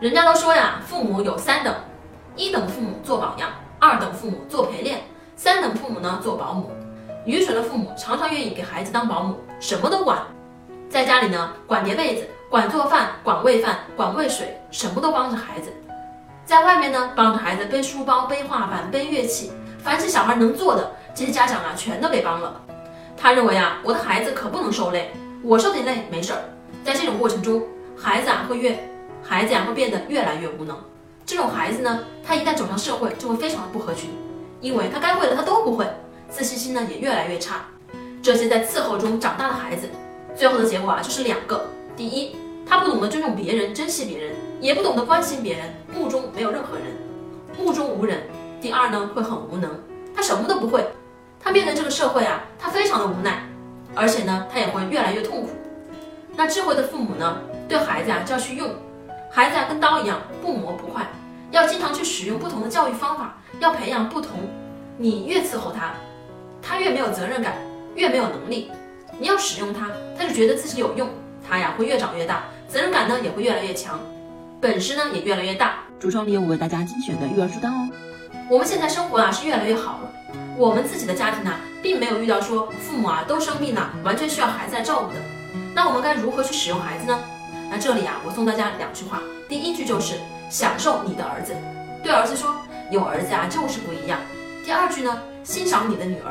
人家都说呀，父母有三等：一等父母做榜样，二等父母做陪练，三等父母呢做保姆。愚蠢的父母常常愿意给孩子当保姆，什么都管，在家里呢管叠被子、管做饭、管喂饭、管喂水，什么都帮着孩子；在外面呢帮着孩子背书包、背画板、背乐器，凡是小孩能做的，这些家长啊全都给帮了。他认为啊，我的孩子可不能受累，我受点累没事儿。在这种过程中，孩子啊会越孩子呀会变得越来越无能。这种孩子呢，他一旦走上社会，就会非常的不合群，因为他该会的他都不会。自信心呢也越来越差，这些在伺候中长大的孩子，最后的结果啊就是两个：第一，他不懂得尊重别人、珍惜别人，也不懂得关心别人，目中没有任何人，目中无人；第二呢，会很无能，他什么都不会，他面对这个社会啊，他非常的无奈，而且呢，他也会越来越痛苦。那智慧的父母呢，对孩子啊就要去用，孩子啊跟刀一样，不磨不坏，要经常去使用不同的教育方法，要培养不同，你越伺候他。他越没有责任感，越没有能力。你要使用他，他就觉得自己有用，他呀会越长越大，责任感呢也会越来越强，本事呢也越来越大。橱窗里有我为大家精选的育儿书单哦。我们现在生活啊是越来越好了，我们自己的家庭呢并没有遇到说父母啊都生病了，完全需要孩子来照顾的。那我们该如何去使用孩子呢？那这里啊我送大家两句话，第一句就是享受你的儿子，对儿子说有儿子啊就是不一样。第二句呢？欣赏你的女儿，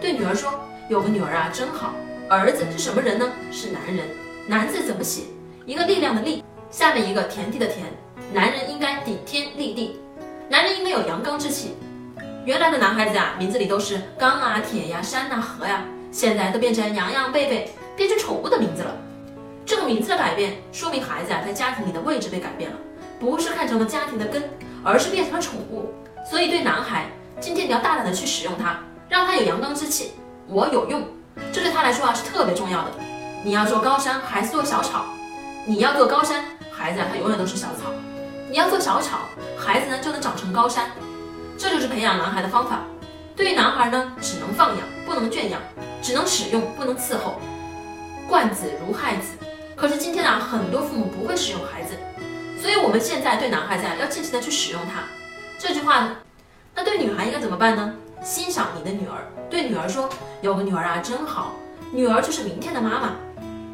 对女儿说：“有个女儿啊，真好。”儿子是什么人呢？是男人。男字怎么写？一个力量的力，下面一个田地的田。男人应该顶天立地，男人应该有阳刚之气。原来的男孩子啊，名字里都是钢啊、铁呀、山呐、河呀，现在都变成洋洋贝贝，变成宠物的。名字的改变，说明孩子啊在家庭里的位置被改变了，不是看成了家庭的根，而是变成了宠物。所以对男孩。今天你要大胆的去使用它，让它有阳刚之气。我有用，这对他来说啊是特别重要的。你要做高山，孩子做小草；你要做高山，孩子啊他永远都是小草。你要做小草，孩子呢就能长成高山。这就是培养男孩的方法。对于男孩呢，只能放养，不能圈养；只能使用，不能伺候。惯子如害子。可是今天啊，很多父母不会使用孩子，所以我们现在对男孩子啊要尽情的去使用他。这句话。那对女孩应该怎么办呢？欣赏你的女儿，对女儿说：“有个女儿啊，真好。”女儿就是明天的妈妈，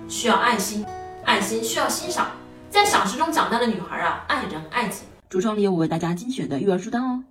需要爱心，爱心需要欣赏，在赏识中长大的女孩啊，爱人爱己。橱窗里有我为大家精选的育儿书单哦。